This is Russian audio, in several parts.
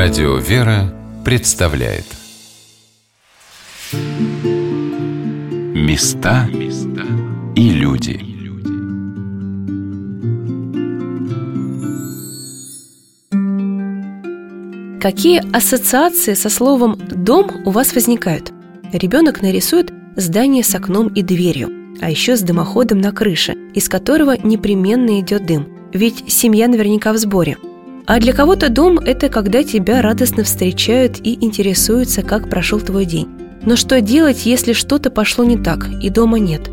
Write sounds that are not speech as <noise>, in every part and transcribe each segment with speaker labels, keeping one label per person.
Speaker 1: Радио «Вера» представляет Места и люди
Speaker 2: Какие ассоциации со словом «дом» у вас возникают? Ребенок нарисует здание с окном и дверью, а еще с дымоходом на крыше, из которого непременно идет дым. Ведь семья наверняка в сборе – а для кого-то дом – это когда тебя радостно встречают и интересуются, как прошел твой день. Но что делать, если что-то пошло не так и дома нет?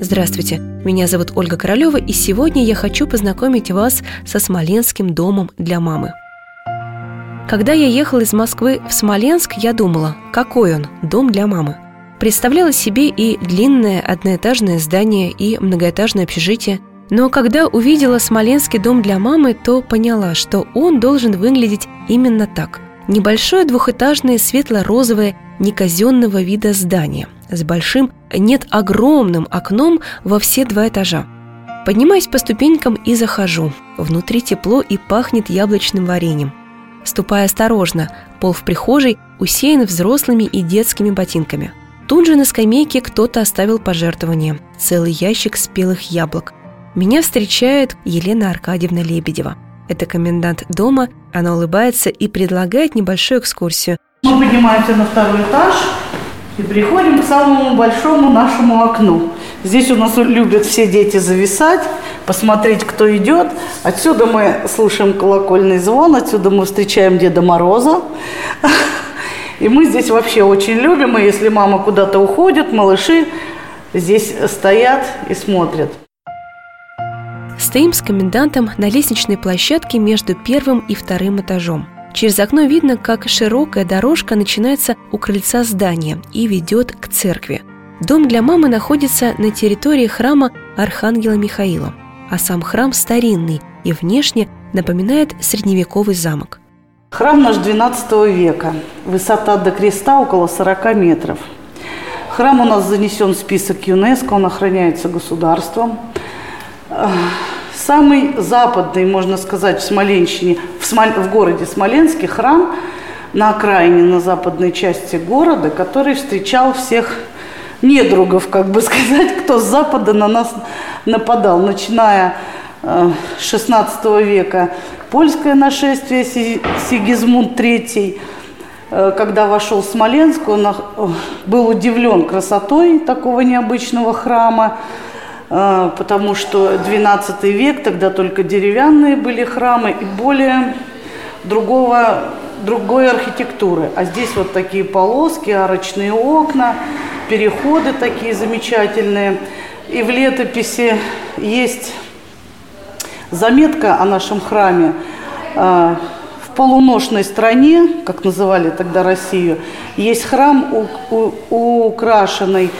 Speaker 2: Здравствуйте, меня зовут Ольга Королева, и сегодня я хочу познакомить вас со Смоленским домом для мамы. Когда я ехала из Москвы в Смоленск, я думала, какой он, дом для мамы. Представляла себе и длинное одноэтажное здание, и многоэтажное общежитие, но когда увидела Смоленский дом для мамы, то поняла, что он должен выглядеть именно так. Небольшое двухэтажное светло-розовое неказенного вида здание с большим, нет, огромным окном во все два этажа. Поднимаюсь по ступенькам и захожу. Внутри тепло и пахнет яблочным вареньем. Ступая осторожно, пол в прихожей усеян взрослыми и детскими ботинками. Тут же на скамейке кто-то оставил пожертвование – целый ящик спелых яблок. Меня встречает Елена Аркадьевна Лебедева. Это комендант дома, она улыбается и предлагает небольшую экскурсию.
Speaker 3: Мы поднимаемся на второй этаж и приходим к самому большому нашему окну. Здесь у нас любят все дети зависать, посмотреть, кто идет. Отсюда мы слушаем колокольный звон, отсюда мы встречаем Деда Мороза. И мы здесь вообще очень любим, и если мама куда-то уходит, малыши здесь стоят и смотрят.
Speaker 2: Стоим с комендантом на лестничной площадке между первым и вторым этажом. Через окно видно, как широкая дорожка начинается у крыльца здания и ведет к церкви. Дом для мамы находится на территории храма Архангела Михаила, а сам храм старинный и внешне напоминает средневековый замок.
Speaker 3: Храм наш 12 века. Высота до креста около 40 метров. Храм у нас занесен в список ЮНЕСКО, он охраняется государством самый западный, можно сказать, в Смоленщине, в, Смол... в городе Смоленске храм на окраине, на западной части города, который встречал всех недругов, как бы <laughs> сказать, кто с запада на нас нападал, начиная э, с 16 века. Польское нашествие Сигизмунд III, э, когда вошел в Смоленск, он э, был удивлен красотой такого необычного храма, потому что 12 век, тогда только деревянные были храмы и более другого, другой архитектуры. А здесь вот такие полоски, арочные окна, переходы такие замечательные. И в летописи есть заметка о нашем храме. А, в полуношной стране, как называли тогда Россию, есть храм, украшенный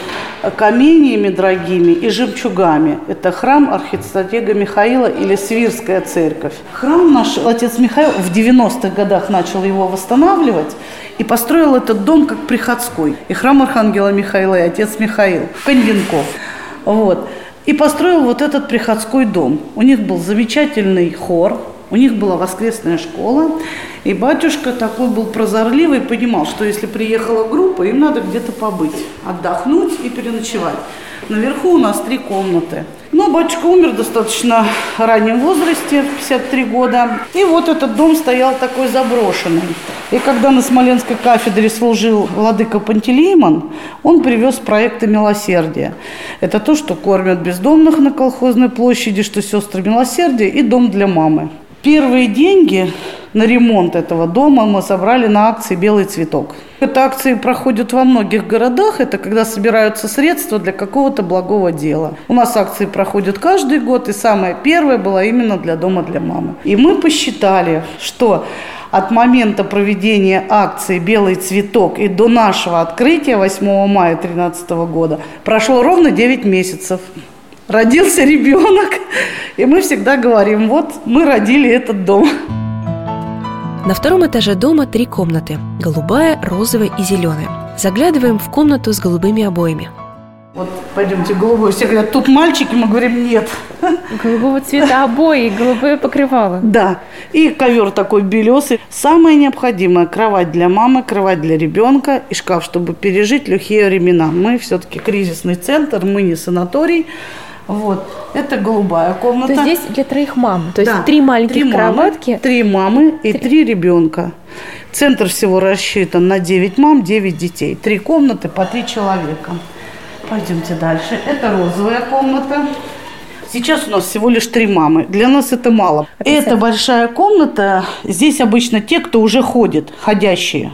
Speaker 3: каменьями дорогими и жемчугами. Это храм архистратега Михаила или Свирская церковь. Храм наш отец Михаил в 90-х годах начал его восстанавливать и построил этот дом как приходской. И храм Архангела Михаила, и отец Михаил, Конвенков. Вот. И построил вот этот приходской дом. У них был замечательный хор, у них была воскресная школа, и батюшка такой был прозорливый, понимал, что если приехала группа, им надо где-то побыть, отдохнуть и переночевать. Наверху у нас три комнаты. Но батюшка умер достаточно раннем возрасте, 53 года. И вот этот дом стоял такой заброшенный. И когда на Смоленской кафедре служил владыка Пантелеймон, он привез проекты милосердия. Это то, что кормят бездомных на колхозной площади, что сестры милосердия и дом для мамы. Первые деньги на ремонт этого дома мы собрали на акции «Белый цветок». Это акции проходят во многих городах. Это когда собираются средства для какого-то благого дела. У нас акции проходят каждый год, и самая первая была именно для дома для мамы. И мы посчитали, что от момента проведения акции «Белый цветок» и до нашего открытия 8 мая 2013 года прошло ровно 9 месяцев родился ребенок, и мы всегда говорим, вот мы родили этот дом.
Speaker 2: На втором этаже дома три комнаты – голубая, розовая и зеленая. Заглядываем в комнату с голубыми обоями.
Speaker 3: Вот пойдемте голубой. Все говорят, тут мальчики, мы говорим, нет.
Speaker 2: Голубого цвета обои, голубое покрывало.
Speaker 3: Да. И ковер такой белесый. Самое необходимое – кровать для мамы, кровать для ребенка и шкаф, чтобы пережить лихие времена. Мы все-таки кризисный центр, мы не санаторий. Вот. Это голубая комната.
Speaker 2: То есть здесь для троих мам. То есть
Speaker 3: Да.
Speaker 2: три маленьких
Speaker 3: Три мамы,
Speaker 2: кроватки.
Speaker 3: Три мамы и три ребенка. Центр всего рассчитан на 9 мам, 9 детей. Три комнаты по три человека. Пойдемте дальше. Это розовая комната. Сейчас у нас всего лишь три мамы. Для нас это мало. Это большая комната. Здесь обычно те, кто уже ходит, ходящие.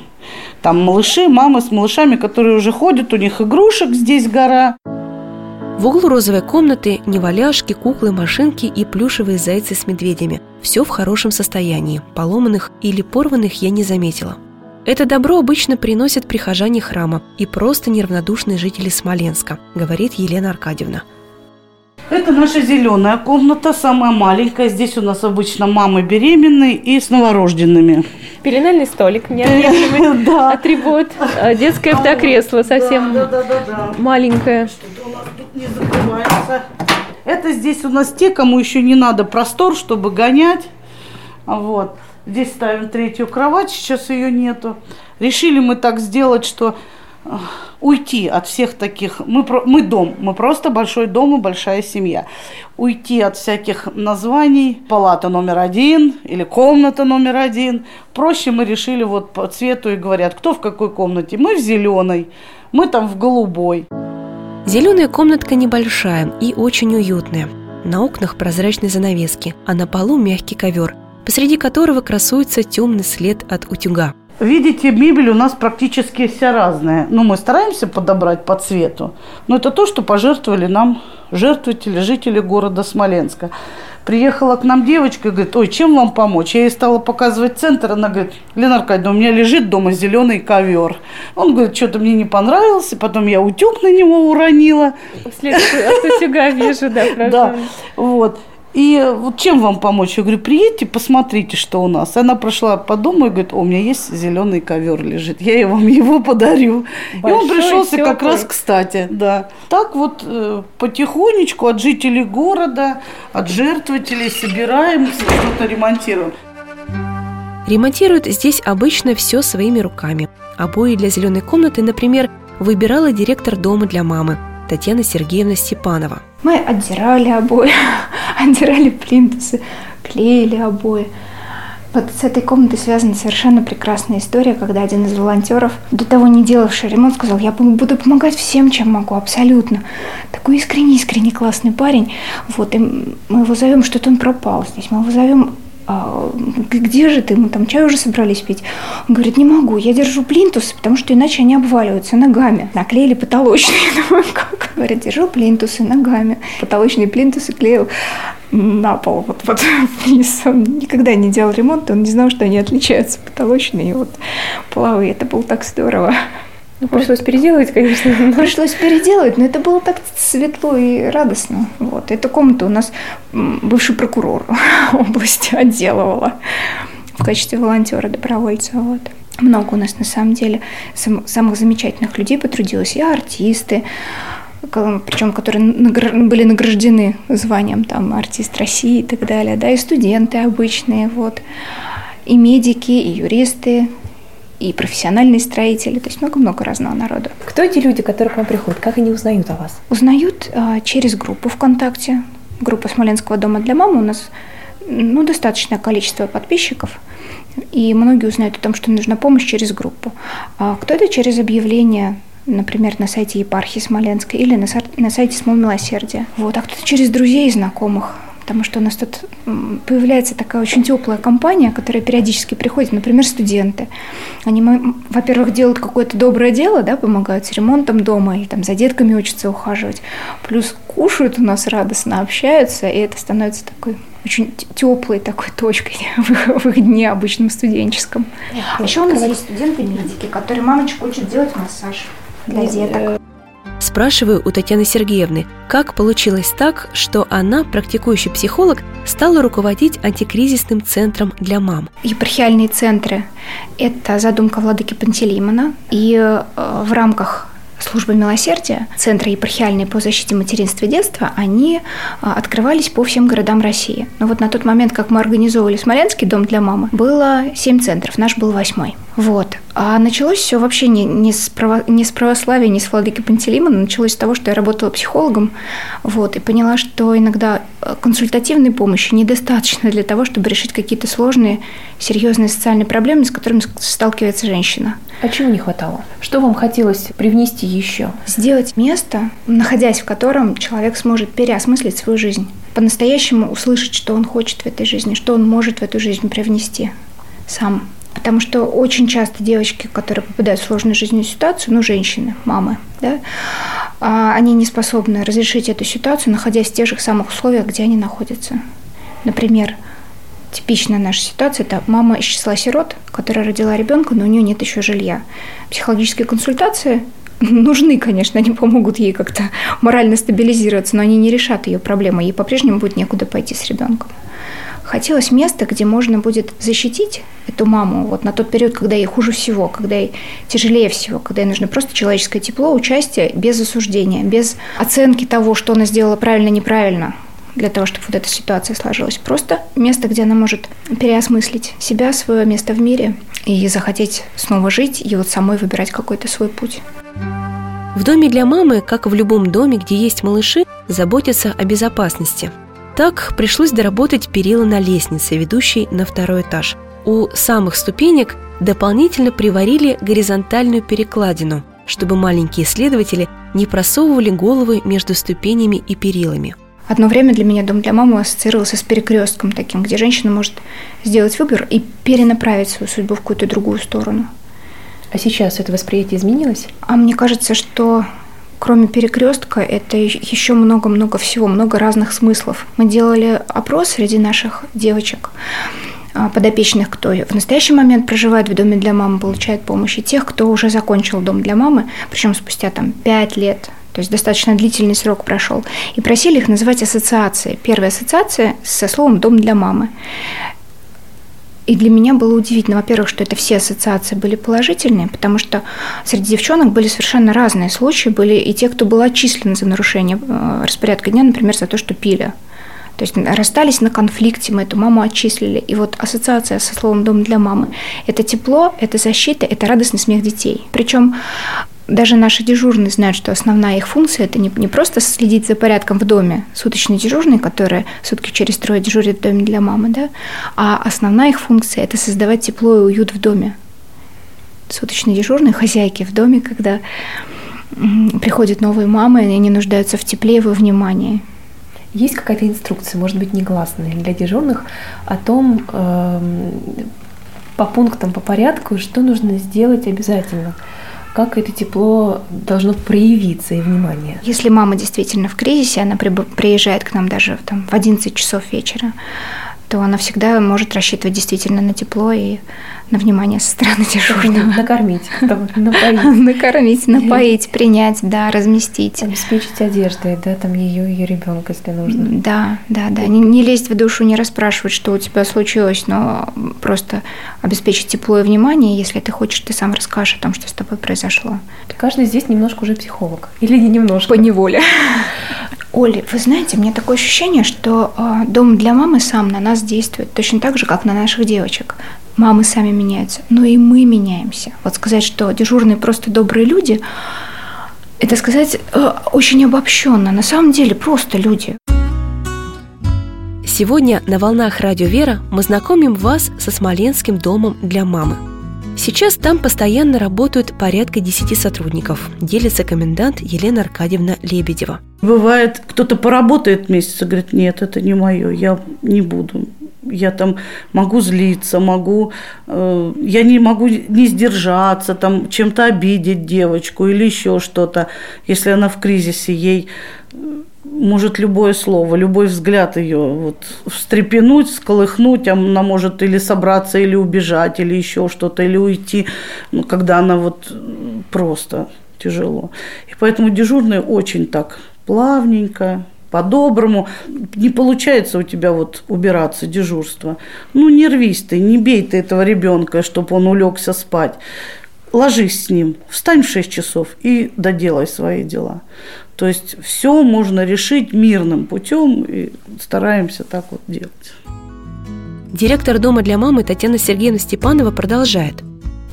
Speaker 3: Там малыши, мамы с малышами, которые уже ходят, у них игрушек здесь гора.
Speaker 2: В углу розовой комнаты неваляшки, куклы, машинки и плюшевые зайцы с медведями. Все в хорошем состоянии. Поломанных или порванных я не заметила. Это добро обычно приносят прихожане храма и просто неравнодушные жители Смоленска, говорит Елена Аркадьевна.
Speaker 3: Это наша зеленая комната, самая маленькая. Здесь у нас обычно мамы беременные и с новорожденными.
Speaker 2: Пеленальный столик, неотъемлемый <laughs>
Speaker 3: Да.
Speaker 2: атрибут, а, детское автокресло совсем
Speaker 3: Да, да, да, да.
Speaker 2: маленькое.
Speaker 3: Что-то у нас тут не закрывается. Это здесь у нас те, кому еще не надо простор, чтобы гонять. Вот. Здесь ставим третью кровать, сейчас ее нету. Решили мы так сделать, что э, уйти от всех таких... Мы, мы дом, мы просто большой дом и большая семья. Уйти от всяких названий. Палата номер один или комната номер один. Проще мы решили вот по цвету и говорят, кто в какой комнате. Мы в зеленой, мы там в голубой.
Speaker 2: Зеленая комнатка небольшая и очень уютная. На окнах прозрачные занавески, а на полу мягкий ковер, посреди которого красуется темный след от утюга.
Speaker 3: Видите, мебель у нас практически вся разная. Ну, мы стараемся подобрать по цвету, но это то, что пожертвовали нам жертвователи, жители города Смоленска. Приехала к нам девочка и говорит, ой, чем вам помочь? Я ей стала показывать центр, она говорит, Лена Аркадьевна, у меня лежит дома зеленый ковер. Он говорит, что-то мне не понравился, потом я утюг на него уронила.
Speaker 2: След от утюга вижу, да,
Speaker 3: Да, вот. И вот чем вам помочь? Я говорю, приедьте, посмотрите, что у нас. Она прошла по дому и говорит, о, у меня есть зеленый ковер лежит, я и <laughs> вам его подарю. и
Speaker 2: Большой,
Speaker 3: он пришелся как
Speaker 2: тёплый.
Speaker 3: раз кстати, да. Так вот э, потихонечку от жителей города, от жертвователей собираем, что-то ремонтируем.
Speaker 2: Ремонтируют здесь обычно все своими руками. Обои для зеленой комнаты, например, выбирала директор дома для мамы Татьяна Сергеевна Степанова.
Speaker 4: Мы отдирали обои, <laughs> отдирали плинтусы, клеили обои. Вот с этой комнатой связана совершенно прекрасная история, когда один из волонтеров, до того не делавший ремонт, сказал, я буду помогать всем, чем могу, абсолютно. Такой искренний-искренний классный парень. Вот, и мы его зовем, что-то он пропал здесь. Мы его зовем, «А, где же ты? Мы там чай уже собрались пить. Он говорит, не могу, я держу плинтусы, потому что иначе они обваливаются ногами. Наклеили потолочные. Думаю, <laughs> как? Говорит, держу плинтусы ногами. Потолочные плинтусы клеил на пол, вот, вот <laughs> вниз. Он никогда не делал ремонт, он не знал, что они отличаются, потолочные и вот половые. Это было так здорово.
Speaker 2: Ну, пришлось переделывать, конечно. но-
Speaker 4: Пришлось переделывать, но это было так светло и радостно. Вот. Эту комнату у нас бывший прокурор <laughs> области отделывала в качестве волонтера, добровольца. Вот. Много у нас на самом деле сам- самых замечательных людей потрудилось. И артисты, причем которые награ- были награждены званием там артист России и так далее, да, и студенты обычные, вот, и медики, и юристы, и профессиональные строители, то есть много-много разного народа.
Speaker 2: Кто эти люди, которые к вам приходят? Как они узнают о вас?
Speaker 4: Узнают а, через группу ВКонтакте. Группа Смоленского дома для мамы у нас ну, достаточное количество подписчиков. И многие узнают о том, что нужна помощь через группу. А кто-то через объявление, например, на сайте епархии Смоленской или на, на сайте Смол Милосердия. Вот. А кто-то через друзей и знакомых. Потому что у нас тут появляется такая очень теплая компания, которая периодически приходит, например, студенты. Они, во-первых, делают какое-то доброе дело, да, помогают с ремонтом дома или там за детками учатся ухаживать. Плюс кушают у нас радостно, общаются, и это становится такой очень теплой такой точкой <laughs> в их, в их дне обычном студенческом. А еще у нас есть студенты-медики, которые мамочку учат делать массаж для деток.
Speaker 2: Спрашиваю у Татьяны Сергеевны, как получилось так, что она, практикующий психолог, стала руководить антикризисным центром для мам.
Speaker 4: Епархиальные центры – это задумка владыки Пантелеймона, и э, в рамках службы милосердия, центры епархиальные по защите материнства и детства, они а, открывались по всем городам России. Но вот на тот момент, как мы организовывали Смоленский дом для мамы, было семь центров, наш был восьмой. Вот. А началось все вообще не, не, с право, не с православия, не с владыки Пантелеймона, началось с того, что я работала психологом, вот, и поняла, что иногда э, консультативной помощи недостаточно для того, чтобы решить какие-то сложные, серьезные социальные проблемы, с которыми сталкивается женщина.
Speaker 2: А чего не хватало? Что вам хотелось привнести еще?
Speaker 4: Сделать место, находясь в котором человек сможет переосмыслить свою жизнь, по-настоящему услышать, что он хочет в этой жизни, что он может в эту жизнь привнести сам. Потому что очень часто девочки, которые попадают в сложную жизненную ситуацию, ну, женщины, мамы, да, а, они не способны разрешить эту ситуацию, находясь в тех же самых условиях, где они находятся. Например, типичная наша ситуация – это мама из числа сирот, которая родила ребенка, но у нее нет еще жилья. Психологические консультации <laughs> нужны, конечно, они помогут ей как-то морально стабилизироваться, но они не решат ее проблемы, ей по-прежнему будет некуда пойти с ребенком. Хотелось места, где можно будет защитить эту маму вот на тот период, когда ей хуже всего, когда ей тяжелее всего, когда ей нужно просто человеческое тепло, участие без осуждения, без оценки того, что она сделала правильно, неправильно, для того, чтобы вот эта ситуация сложилась. Просто место, где она может переосмыслить себя, свое место в мире и захотеть снова жить и вот самой выбирать какой-то свой путь.
Speaker 2: В доме для мамы, как и в любом доме, где есть малыши, заботятся о безопасности – так пришлось доработать перила на лестнице, ведущей на второй этаж. У самых ступенек дополнительно приварили горизонтальную перекладину, чтобы маленькие исследователи не просовывали головы между ступенями и перилами.
Speaker 4: Одно время для меня дом для мамы ассоциировался с перекрестком таким, где женщина может сделать выбор и перенаправить свою судьбу в какую-то другую сторону.
Speaker 2: А сейчас это восприятие изменилось?
Speaker 4: А мне кажется, что кроме перекрестка, это еще много-много всего, много разных смыслов. Мы делали опрос среди наших девочек а, подопечных, кто в настоящий момент проживает в доме для мамы, получает помощь, и тех, кто уже закончил дом для мамы, причем спустя там 5 лет, то есть достаточно длительный срок прошел, и просили их называть ассоциации. Первая ассоциация со словом «дом для мамы». И для меня было удивительно, во-первых, что это все ассоциации были положительные, потому что среди девчонок были совершенно разные случаи. Были и те, кто был отчислен за нарушение э, распорядка дня, например, за то, что пили. То есть расстались на конфликте, мы эту маму отчислили. И вот ассоциация со словом «дом для мамы» – это тепло, это защита, это радостный смех детей. Причем даже наши дежурные знают, что основная их функция – это не, не просто следить за порядком в доме, суточные дежурные, которые сутки через трое дежурят в доме для мамы, да, а основная их функция – это создавать тепло и уют в доме. Суточные дежурные, хозяйки в доме, когда приходят новые мамы, и они нуждаются в тепле и во внимании.
Speaker 2: Есть какая-то инструкция, может быть, негласная для дежурных о том, э, по пунктам, по порядку, что нужно сделать обязательно – как это тепло должно проявиться и внимание.
Speaker 4: Если мама действительно в кризисе, она приезжает к нам даже там, в 11 часов вечера, то она всегда может рассчитывать действительно на тепло и на внимание со стороны дежурного.
Speaker 2: Накормить, напоить. <laughs>
Speaker 4: Накормить, напоить, принять, да, разместить.
Speaker 2: Обеспечить одеждой, да, там ее и ребенка, если нужно.
Speaker 4: Да, да, да. Не, не лезть в душу, не расспрашивать, что у тебя случилось, но просто обеспечить тепло и внимание. Если ты хочешь, ты сам расскажешь о том, что с тобой произошло.
Speaker 2: Каждый здесь немножко уже психолог. Или не немножко?
Speaker 4: По неволе. <laughs> Оля, вы знаете, мне такое ощущение, что э, дом для мамы сам на нас действует точно так же, как на наших девочек. Мамы сами меняются, но и мы меняемся. Вот сказать, что дежурные просто добрые люди, это сказать э, очень обобщенно. На самом деле просто люди.
Speaker 2: Сегодня на волнах Радио Вера мы знакомим вас со Смоленским домом для мамы. Сейчас там постоянно работают порядка 10 сотрудников, делится комендант Елена Аркадьевна Лебедева.
Speaker 3: Бывает, кто-то поработает месяц и говорит, нет, это не мое, я не буду. Я там могу злиться, могу, э, я не могу не сдержаться, там чем-то обидеть девочку или еще что-то. Если она в кризисе, ей может любое слово, любой взгляд ее вот встрепенуть, сколыхнуть, она может или собраться, или убежать, или еще что-то, или уйти, ну, когда она вот просто тяжело. И поэтому дежурные очень так плавненько, по-доброму. Не получается у тебя вот убираться, дежурство. Ну, не рвись ты, не бей ты этого ребенка, чтобы он улегся спать ложись с ним, встань в 6 часов и доделай свои дела. То есть все можно решить мирным путем и стараемся так вот делать.
Speaker 2: Директор дома для мамы Татьяна Сергеевна Степанова продолжает.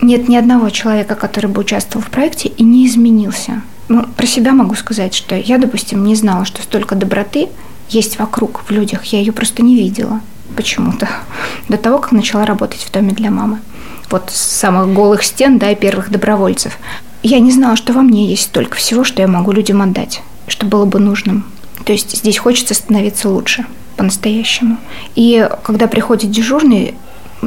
Speaker 4: Нет ни одного человека, который бы участвовал в проекте и не изменился. Ну, про себя могу сказать, что я, допустим, не знала, что столько доброты есть вокруг, в людях. Я ее просто не видела почему-то <laughs> до того, как начала работать в доме для мамы. Вот с самых голых стен, да, и первых добровольцев. Я не знала, что во мне есть столько всего, что я могу людям отдать, что было бы нужным. То есть здесь хочется становиться лучше по-настоящему. И когда приходит дежурный,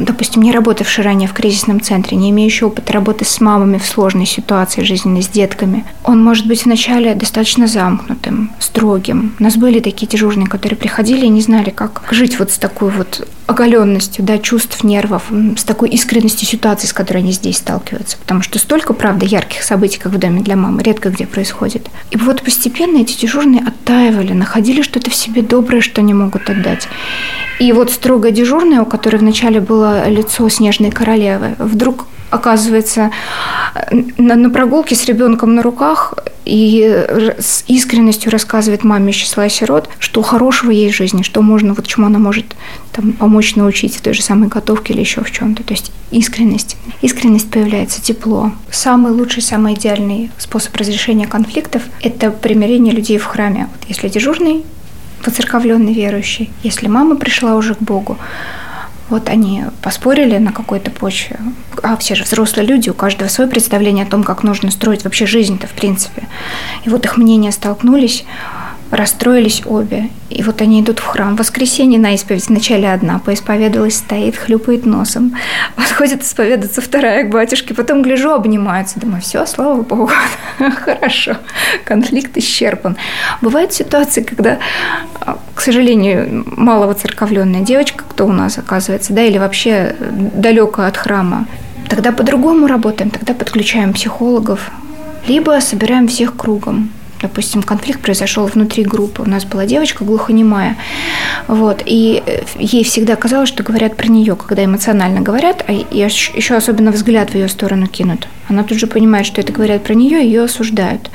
Speaker 4: допустим, не работавший ранее в кризисном центре, не имеющий опыта работы с мамами в сложной ситуации жизненной, с детками, он может быть вначале достаточно замкнутым, строгим. У нас были такие дежурные, которые приходили и не знали, как жить вот с такой вот оголенностью, да, чувств, нервов, с такой искренностью ситуации, с которой они здесь сталкиваются. Потому что столько, правда, ярких событий, как в доме для мамы, редко где происходит. И вот постепенно эти дежурные оттаивали, находили что-то в себе доброе, что они могут отдать. И вот строго дежурная, у которой вначале было лицо снежной королевы, вдруг оказывается на, на прогулке с ребенком на руках и с искренностью рассказывает маме из числа сирот, что хорошего в жизни, что можно, вот чему она может там, помочь научить в той же самой готовке или еще в чем-то. То есть искренность. Искренность появляется, тепло. Самый лучший, самый идеальный способ разрешения конфликтов – это примирение людей в храме. Вот если дежурный воцерковленный верующий, если мама пришла уже к Богу, вот они поспорили на какой-то почве. А все же взрослые люди, у каждого свое представление о том, как нужно строить вообще жизнь-то в принципе. И вот их мнения столкнулись расстроились обе. И вот они идут в храм. В воскресенье на исповедь вначале одна поисповедовалась, стоит, хлюпает носом. <laughs> Подходит исповедаться вторая к батюшке, потом гляжу, обнимаются. Думаю, все, слава Богу, <laughs> хорошо, конфликт исчерпан. Бывают ситуации, когда, к сожалению, мало воцерковленная девочка, кто у нас оказывается, да, или вообще далеко от храма, тогда по-другому работаем, тогда подключаем психологов, либо собираем всех кругом допустим, конфликт произошел внутри группы. У нас была девочка глухонемая, вот, и э, ей всегда казалось, что говорят про нее, когда эмоционально говорят, а еще особенно взгляд в ее сторону кинут. Она тут же понимает, что это говорят про нее, ее осуждают.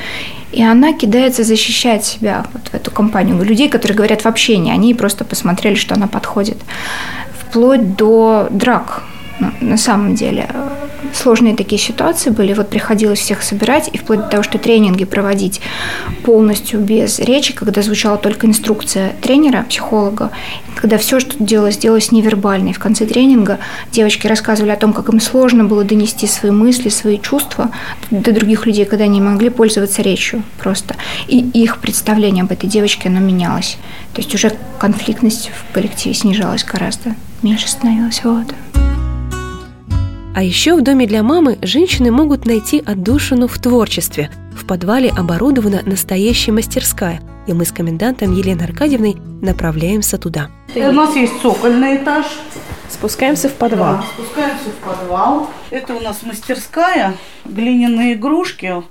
Speaker 4: И она кидается защищать себя вот в эту компанию людей, которые говорят вообще не они, просто посмотрели, что она подходит. Вплоть до драк на самом деле сложные такие ситуации были. Вот приходилось всех собирать, и вплоть до того, что тренинги проводить полностью без речи, когда звучала только инструкция тренера, психолога, когда все, что делалось, делалось невербально. И в конце тренинга девочки рассказывали о том, как им сложно было донести свои мысли, свои чувства до других людей, когда они могли пользоваться речью просто. И их представление об этой девочке, оно менялось. То есть уже конфликтность в коллективе снижалась гораздо, меньше становилась. Вот.
Speaker 2: А еще в доме для мамы женщины могут найти отдушину в творчестве. В подвале оборудована настоящая мастерская, и мы с комендантом Еленой Аркадьевной направляемся туда.
Speaker 3: У нас есть цокольный этаж.
Speaker 2: Спускаемся в подвал.
Speaker 3: Да, спускаемся в подвал. Это у нас мастерская, глиняные игрушки.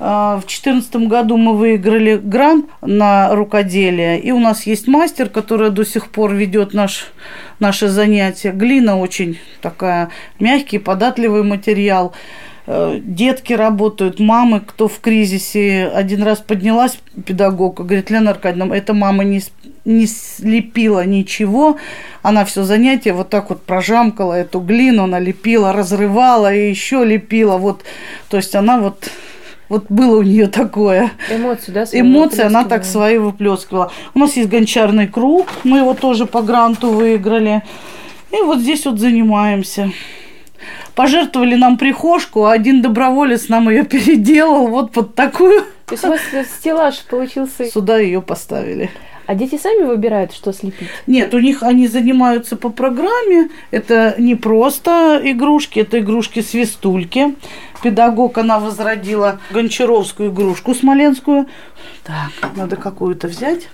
Speaker 3: А, в 2014 году мы выиграли грант на рукоделие. И у нас есть мастер, который до сих пор ведет наш, наши занятия. Глина очень такая мягкий, податливый материал. Э, детки работают, мамы, кто в кризисе. Один раз поднялась педагог, говорит, Лена Аркадьевна, эта мама не, не слепила ничего, она все занятие вот так вот прожамкала эту глину, она лепила, разрывала и еще лепила. Вот, то есть она вот вот было у нее такое.
Speaker 2: Эмоции, да?
Speaker 3: Эмоции она так свои выплескивала. У нас есть гончарный круг, мы его тоже по гранту выиграли. И вот здесь вот занимаемся пожертвовали нам прихожку, а один доброволец нам ее переделал вот под такую.
Speaker 2: То есть у вас стеллаж получился?
Speaker 3: Сюда ее поставили.
Speaker 2: А дети сами выбирают, что слепить?
Speaker 3: Нет, у них они занимаются по программе. Это не просто игрушки, это игрушки-свистульки. Педагог, она возродила гончаровскую игрушку смоленскую. Так, надо какую-то взять.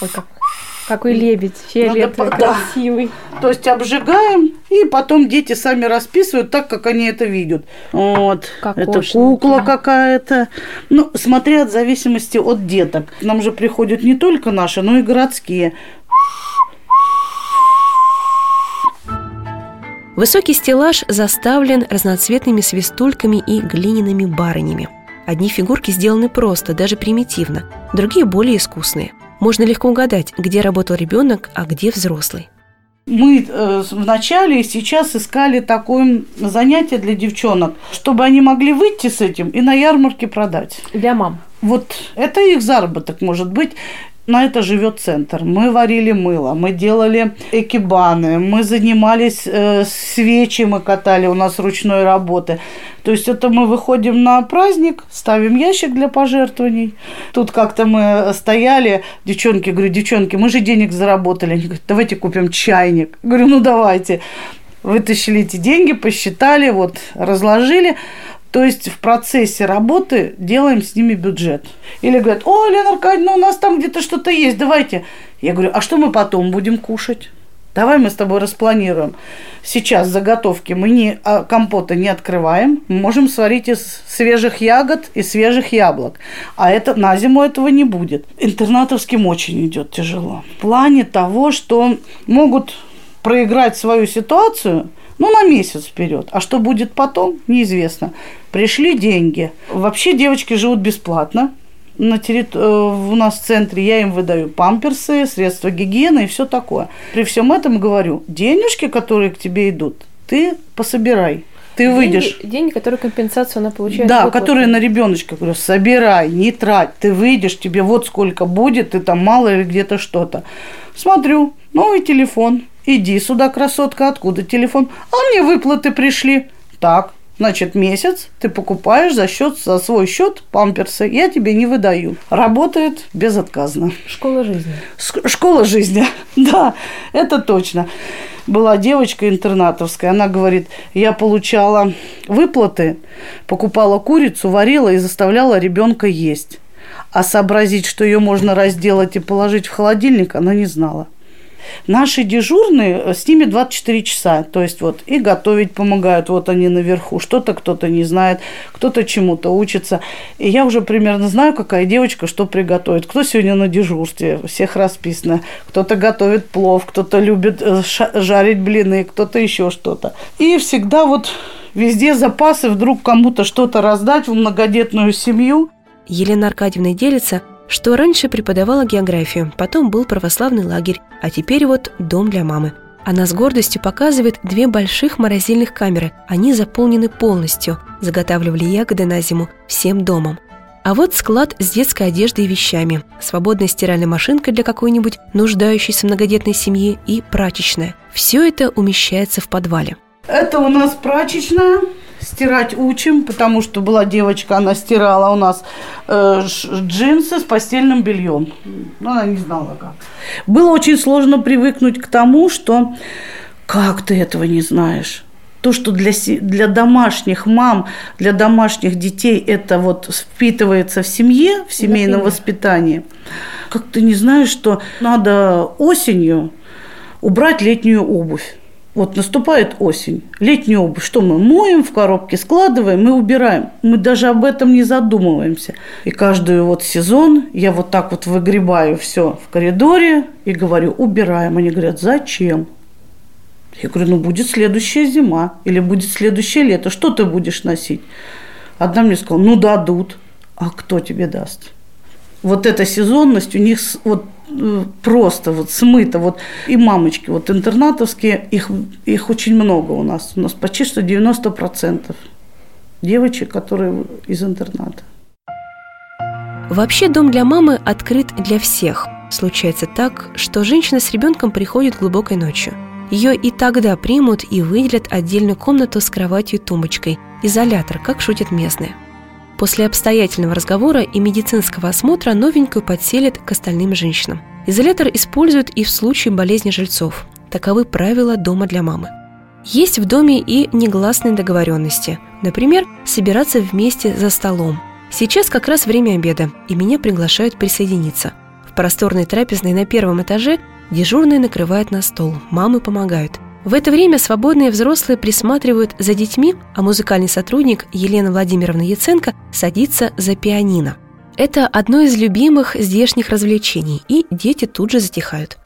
Speaker 2: Ой, как какой лебедь, фиолетовый, Надо, красивый.
Speaker 3: Да. То есть обжигаем, и потом дети сами расписывают так, как они это видят. Вот. Это кукла какая-то. Ну, смотря от зависимости от деток. К нам же приходят не только наши, но и городские.
Speaker 2: Высокий стеллаж заставлен разноцветными свистульками и глиняными барынями. Одни фигурки сделаны просто, даже примитивно, другие более искусные. Можно легко угадать, где работал ребенок, а где взрослый.
Speaker 3: Мы э, вначале и сейчас искали такое занятие для девчонок, чтобы они могли выйти с этим и на ярмарке продать.
Speaker 2: Для мам.
Speaker 3: Вот это их заработок может быть на это живет центр. Мы варили мыло, мы делали экибаны, мы занимались э, свечи, мы катали, у нас ручной работы. То есть это мы выходим на праздник, ставим ящик для пожертвований. Тут как-то мы стояли, девчонки, говорю, девчонки, мы же денег заработали. Они говорят, давайте купим чайник. Говорю, ну давайте. Вытащили эти деньги, посчитали, вот разложили. То есть в процессе работы делаем с ними бюджет. Или говорят, о, Лена Аркадьевна, у нас там где-то что-то есть, давайте. Я говорю, а что мы потом будем кушать? Давай мы с тобой распланируем. Сейчас заготовки мы не, а компота не открываем. Мы можем сварить из свежих ягод и свежих яблок. А это на зиму этого не будет. Интернатовским очень идет тяжело. В плане того, что могут проиграть свою ситуацию – ну, на месяц вперед. А что будет потом, неизвестно. Пришли деньги. Вообще девочки живут бесплатно. На террит... Э, у нас в центре я им выдаю памперсы, средства гигиены и все такое. При всем этом говорю, денежки, которые к тебе идут, ты пособирай. Ты выйдешь.
Speaker 2: Деньги, которые компенсацию она получает.
Speaker 3: Да, которые на ребеночка. Говорю, собирай, не трать. Ты выйдешь, тебе вот сколько будет, ты там мало или где-то что-то. Смотрю, новый телефон, Иди сюда, красотка, откуда телефон? А мне выплаты пришли. Так, значит, месяц ты покупаешь за счет, за свой счет памперсы. Я тебе не выдаю. Работает безотказно.
Speaker 2: Школа жизни.
Speaker 3: Школа жизни, <laughs> да, это точно. Была девочка интернатовская, она говорит, я получала выплаты, покупала курицу, варила и заставляла ребенка есть. А сообразить, что ее можно разделать и положить в холодильник, она не знала. Наши дежурные, э, с ними 24 часа. То есть вот и готовить помогают, вот они наверху. Что-то кто-то не знает, кто-то чему-то учится. И я уже примерно знаю, какая девочка что приготовит. Кто сегодня на дежурстве, всех расписано. Кто-то готовит плов, кто-то любит э, жарить блины, кто-то еще что-то. И всегда вот везде запасы, вдруг кому-то что-то раздать в многодетную семью.
Speaker 2: Елена Аркадьевна делится – что раньше преподавала географию, потом был православный лагерь, а теперь вот дом для мамы. Она с гордостью показывает две больших морозильных камеры. Они заполнены полностью. Заготавливали ягоды на зиму всем домом. А вот склад с детской одеждой и вещами, свободная стиральная машинка для какой-нибудь нуждающейся многодетной семьи и прачечная. Все это умещается в подвале.
Speaker 3: Это у нас прачечная стирать учим, потому что была девочка, она стирала у нас э, джинсы с постельным бельем. Ну, она не знала как. Было очень сложно привыкнуть к тому, что как ты этого не знаешь? То, что для, для домашних мам, для домашних детей это вот впитывается в семье, в семейном Например. воспитании, как ты не знаешь, что надо осенью убрать летнюю обувь. Вот наступает осень, летняя обувь. Что мы моем в коробке, складываем и убираем. Мы даже об этом не задумываемся. И каждый вот сезон я вот так вот выгребаю все в коридоре и говорю, убираем. Они говорят, зачем? Я говорю, ну будет следующая зима или будет следующее лето. Что ты будешь носить? Одна мне сказала, ну дадут. А кто тебе даст? Вот эта сезонность у них вот просто вот смыто. Вот и мамочки, вот интернатовские, их, их очень много у нас. У нас почти что 90% девочек, которые из интерната.
Speaker 2: Вообще дом для мамы открыт для всех. Случается так, что женщина с ребенком приходит глубокой ночью. Ее и тогда примут и выделят отдельную комнату с кроватью и тумбочкой, изолятор, как шутят местные – После обстоятельного разговора и медицинского осмотра новенькую подселят к остальным женщинам. Изолятор используют и в случае болезни жильцов. Таковы правила дома для мамы. Есть в доме и негласные договоренности. Например, собираться вместе за столом. Сейчас как раз время обеда, и меня приглашают присоединиться. В просторной трапезной на первом этаже дежурные накрывают на стол, мамы помогают – в это время свободные взрослые присматривают за детьми, а музыкальный сотрудник Елена Владимировна Яценко садится за пианино. Это одно из любимых здешних развлечений, и дети тут же затихают.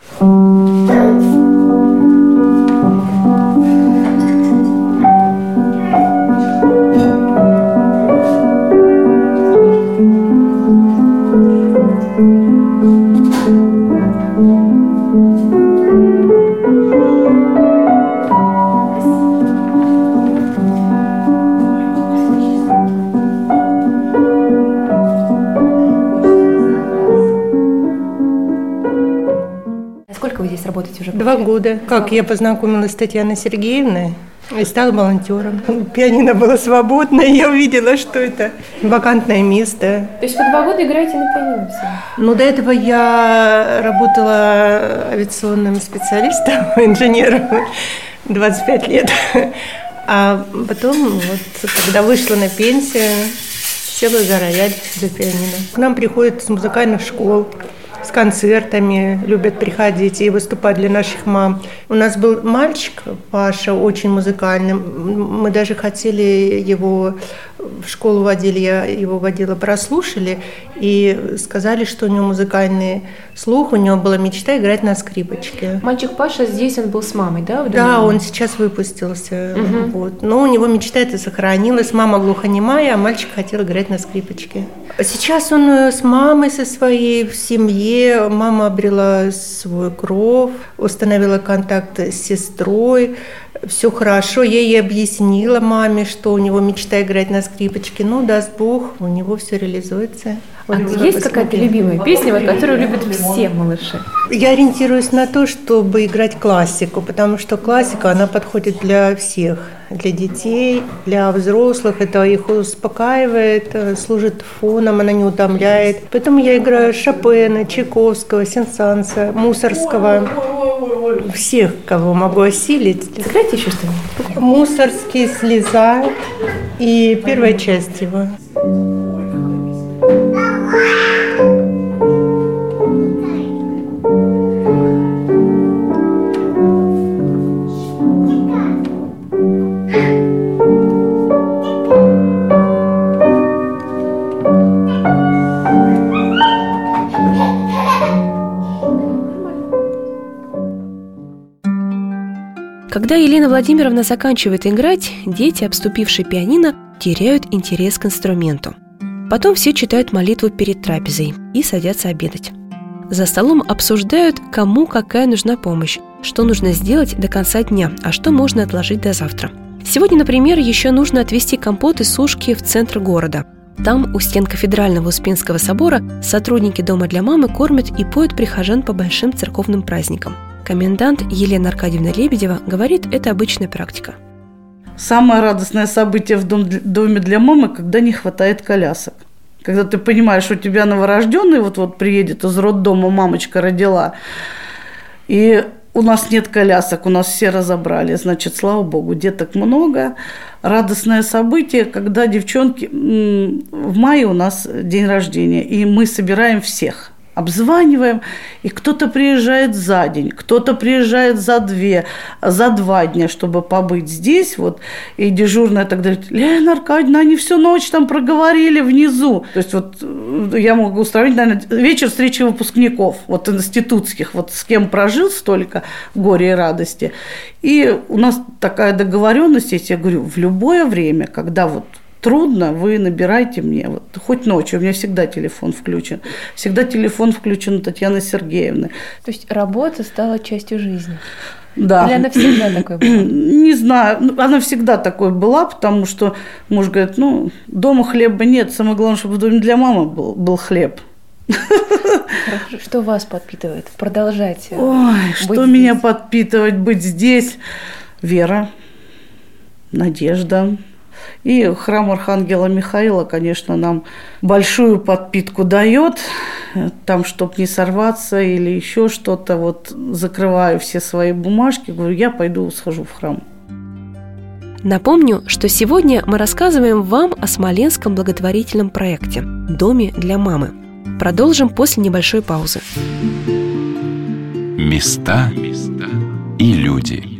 Speaker 2: thank you работаете уже?
Speaker 5: Два года. Как я познакомилась с Татьяной Сергеевной и стала волонтером. Пианино было свободно, и я увидела, что это вакантное место.
Speaker 2: То есть вы два года играете на пианино?
Speaker 5: Ну, до этого я работала авиационным специалистом, <laughs> инженером 25 лет. А потом, вот, когда вышла на пенсию, села за рояль, за пианино. К нам приходят с музыкальных школ, с концертами, любят приходить и выступать для наших мам. У нас был мальчик, Паша, очень музыкальный. Мы даже хотели его в школу водили, я его водила, прослушали и сказали, что у него музыкальный слух, у него была мечта играть на скрипочке.
Speaker 2: Мальчик Паша здесь, он был с мамой, да?
Speaker 5: Да, он сейчас выпустился. Угу. Вот. Но у него мечта это сохранилась. Мама глухонемая, а мальчик хотел играть на скрипочке. Сейчас он э, с мамой со своей в семье. Мама обрела свой кров, установила контакт с сестрой все хорошо. Я ей объяснила маме, что у него мечта играть на скрипочке. Ну, даст Бог, у него все реализуется.
Speaker 2: А есть какая-то любимая песня, вот, которую любят все малыши?
Speaker 5: Я ориентируюсь на то, чтобы играть классику, потому что классика, она подходит для всех, для детей, для взрослых. Это их успокаивает, э, служит фоном, она не утомляет. Поэтому я играю Шопена, Чайковского, Сенсанса, Мусорского всех, кого могу осилить.
Speaker 2: Сыграйте еще что-нибудь.
Speaker 5: Мусорский слезает и первая часть его.
Speaker 2: Когда Елена Владимировна заканчивает играть, дети, обступившие пианино, теряют интерес к инструменту. Потом все читают молитву перед трапезой и садятся обедать. За столом обсуждают, кому какая нужна помощь, что нужно сделать до конца дня, а что можно отложить до завтра. Сегодня, например, еще нужно отвезти компот и сушки в центр города. Там, у стен кафедрального Успенского собора, сотрудники Дома для мамы кормят и поют прихожан по большим церковным праздникам – Комендант Елена Аркадьевна Лебедева говорит, это обычная практика.
Speaker 3: Самое радостное событие в дом, доме для мамы, когда не хватает колясок. Когда ты понимаешь, у тебя новорожденный вот-вот приедет из роддома, мамочка родила, и у нас нет колясок, у нас все разобрали. Значит, слава богу, деток много. Радостное событие, когда девчонки... В мае у нас день рождения, и мы собираем всех – обзваниваем, и кто-то приезжает за день, кто-то приезжает за две, за два дня, чтобы побыть здесь, вот, и дежурная тогда говорит, Лена Аркадьевна, они всю ночь там проговорили внизу. То есть вот э, я могу устроить, наверное, вечер встречи выпускников, вот институтских, вот с кем прожил столько горе и радости. И у нас такая договоренность есть, я говорю, в любое время, когда вот трудно, вы набирайте мне, вот, хоть ночью, у меня всегда телефон включен, всегда телефон включен у Татьяны Сергеевны.
Speaker 2: То есть работа стала частью жизни?
Speaker 3: Да.
Speaker 2: Или она всегда такой была? <clears throat>
Speaker 3: Не знаю, ну, она всегда такой была, потому что муж говорит, ну, дома хлеба нет, самое главное, чтобы в доме для мамы был, был хлеб.
Speaker 2: Что вас подпитывает? Продолжайте.
Speaker 3: Ой, что здесь. меня подпитывает быть здесь? Вера, надежда, и храм Архангела Михаила, конечно, нам большую подпитку дает. Там, чтобы не сорваться или еще что-то, вот закрываю все свои бумажки, говорю, я пойду схожу в храм.
Speaker 2: Напомню, что сегодня мы рассказываем вам о Смоленском благотворительном проекте «Доме для мамы». Продолжим после небольшой паузы.
Speaker 1: Места и люди –